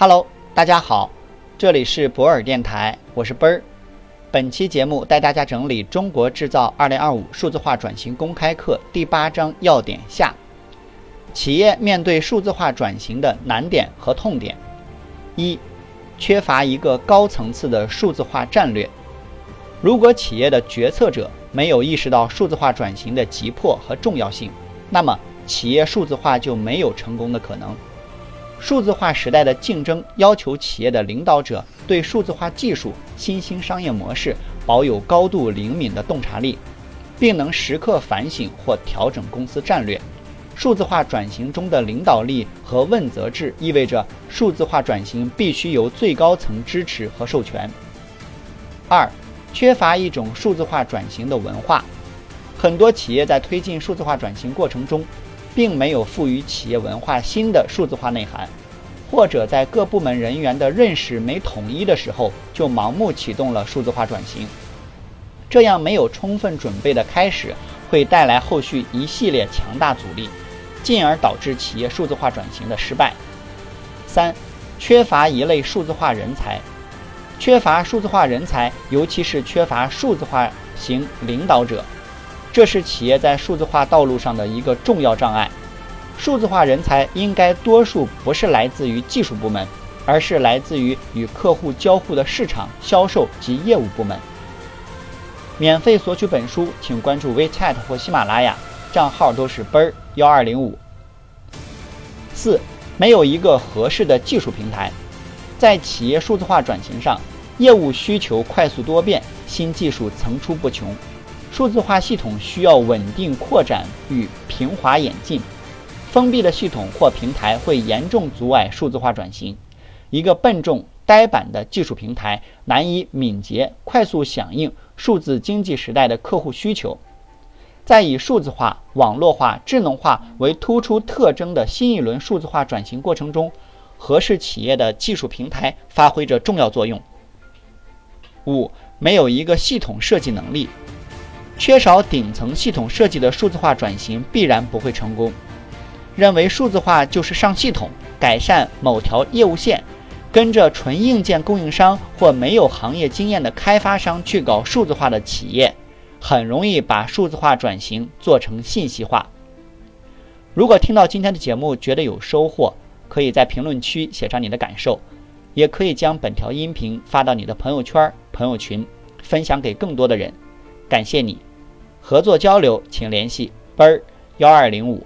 Hello，大家好，这里是博尔电台，我是奔儿。本期节目带大家整理《中国制造2025数字化转型公开课》第八章要点下：企业面对数字化转型的难点和痛点。一、缺乏一个高层次的数字化战略。如果企业的决策者没有意识到数字化转型的急迫和重要性，那么企业数字化就没有成功的可能。数字化时代的竞争要求企业的领导者对数字化技术、新兴商业模式保有高度灵敏的洞察力，并能时刻反省或调整公司战略。数字化转型中的领导力和问责制意味着数字化转型必须由最高层支持和授权。二、缺乏一种数字化转型的文化，很多企业在推进数字化转型过程中。并没有赋予企业文化新的数字化内涵，或者在各部门人员的认识没统一的时候就盲目启动了数字化转型，这样没有充分准备的开始会带来后续一系列强大阻力，进而导致企业数字化转型的失败。三、缺乏一类数字化人才，缺乏数字化人才，尤其是缺乏数字化型领导者。这是企业在数字化道路上的一个重要障碍。数字化人才应该多数不是来自于技术部门，而是来自于与客户交互的市场、销售及业务部门。免费索取本书，请关注 WeChat 或喜马拉雅，账号都是奔儿幺二零五。四，没有一个合适的技术平台。在企业数字化转型上，业务需求快速多变，新技术层出不穷。数字化系统需要稳定扩展与平滑演进，封闭的系统或平台会严重阻碍数字化转型。一个笨重、呆板的技术平台难以敏捷、快速响应数字经济时代的客户需求。在以数字化、网络化、智能化为突出特征的新一轮数字化转型过程中，合适企业的技术平台发挥着重要作用。五、没有一个系统设计能力。缺少顶层系统设计的数字化转型必然不会成功。认为数字化就是上系统、改善某条业务线，跟着纯硬件供应商或没有行业经验的开发商去搞数字化的企业，很容易把数字化转型做成信息化。如果听到今天的节目觉得有收获，可以在评论区写上你的感受，也可以将本条音频发到你的朋友圈、朋友群，分享给更多的人。感谢你。合作交流，请联系奔儿幺二零五。